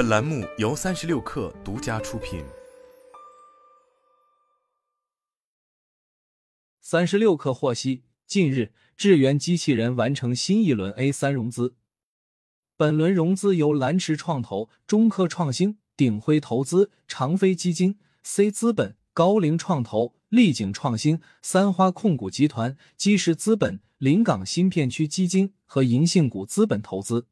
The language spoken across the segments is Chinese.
本栏目由三十六氪独家出品。三十六氪获悉，近日智源机器人完成新一轮 A 三融资。本轮融资由蓝驰创投、中科创新、鼎晖投资、长飞基金、C 资本、高瓴创投、丽景创新、三花控股集团、基石资本、临港新片区基金和银杏谷资本投资。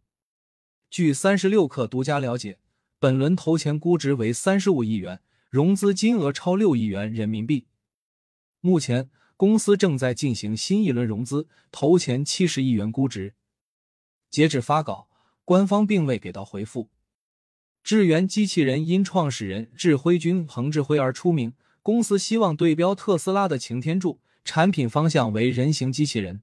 据三十六氪独家了解，本轮投前估值为三十五亿元，融资金额超六亿元人民币。目前公司正在进行新一轮融资，投前七十亿元估值。截止发稿。官方并未给到回复。智源机器人因创始人智辉君彭智辉而出名，公司希望对标特斯拉的擎天柱，产品方向为人形机器人。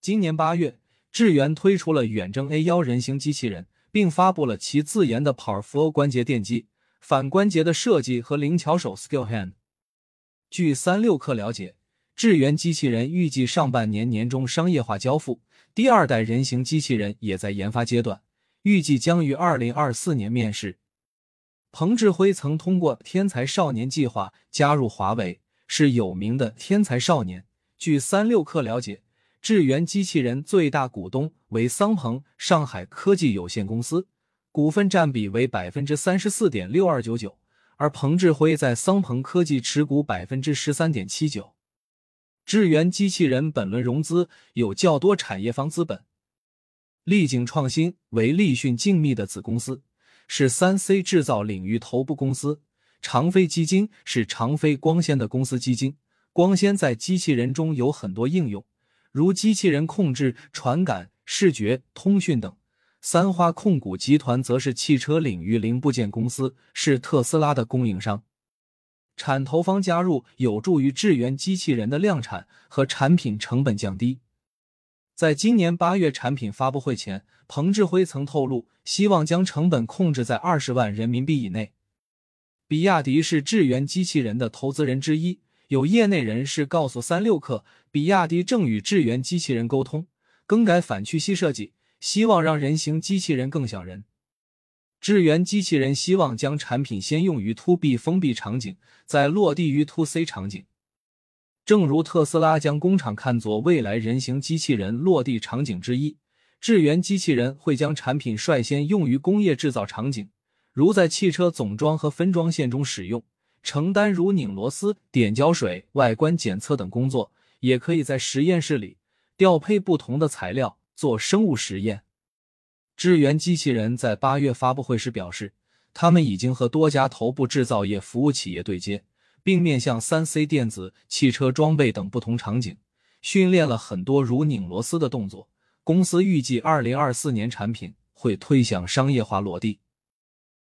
今年八月，智源推出了远征 A 幺人形机器人，并发布了其自研的 Powerflow 关节电机，反关节的设计和灵巧手 Skill Hand。据三六氪了解。智源机器人预计上半年年中商业化交付，第二代人形机器人也在研发阶段，预计将于二零二四年面世。彭志辉曾通过天才少年计划加入华为，是有名的天才少年。据三六氪了解，智源机器人最大股东为桑鹏上海科技有限公司，股份占比为百分之三十四点六二九九，而彭志辉在桑鹏科技持股百分之十三点七九。智源机器人本轮融资有较多产业方资本，立景创新为立讯精密的子公司，是三 C 制造领域头部公司；长飞基金是长飞光纤的公司基金，光纤在机器人中有很多应用，如机器人控制、传感、视觉、通讯等；三花控股集团则是汽车领域零部件公司，是特斯拉的供应商。产投方加入有助于智源机器人的量产和产品成本降低。在今年八月产品发布会前，彭志辉曾透露，希望将成本控制在二十万人民币以内。比亚迪是智源机器人的投资人之一，有业内人士告诉三六氪，比亚迪正与智源机器人沟通，更改反屈膝设计，希望让人形机器人更像人。智源机器人希望将产品先用于 To B 封闭场景，再落地于 To C 场景。正如特斯拉将工厂看作未来人形机器人落地场景之一，智源机器人会将产品率先用于工业制造场景，如在汽车总装和分装线中使用，承担如拧螺丝、点胶水、外观检测等工作；也可以在实验室里调配不同的材料做生物实验。智源机器人在八月发布会时表示，他们已经和多家头部制造业服务企业对接，并面向三 C 电子、汽车装备等不同场景，训练了很多如拧螺丝的动作。公司预计二零二四年产品会推向商业化落地。